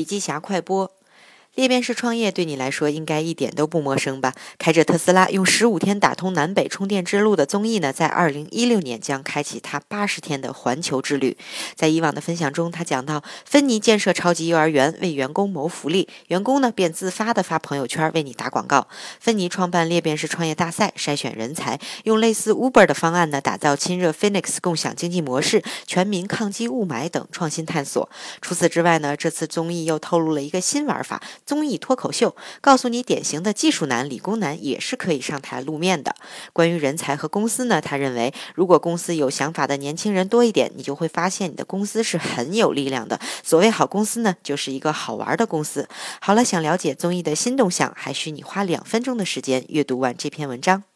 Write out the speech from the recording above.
笔记侠快播。裂变式创业对你来说应该一点都不陌生吧？开着特斯拉用十五天打通南北充电之路的综艺呢，在二零一六年将开启他八十天的环球之旅。在以往的分享中，他讲到芬尼建设超级幼儿园，为员工谋福利，员工呢便自发的发朋友圈为你打广告。芬尼创办裂变式创业大赛，筛选人才，用类似 Uber 的方案呢，打造亲热 Phoenix 共享经济模式，全民抗击雾霾等创新探索。除此之外呢，这次综艺又透露了一个新玩法。综艺脱口秀告诉你，典型的技术男、理工男也是可以上台露面的。关于人才和公司呢，他认为，如果公司有想法的年轻人多一点，你就会发现你的公司是很有力量的。所谓好公司呢，就是一个好玩的公司。好了，想了解综艺的新动向，还需你花两分钟的时间阅读完这篇文章。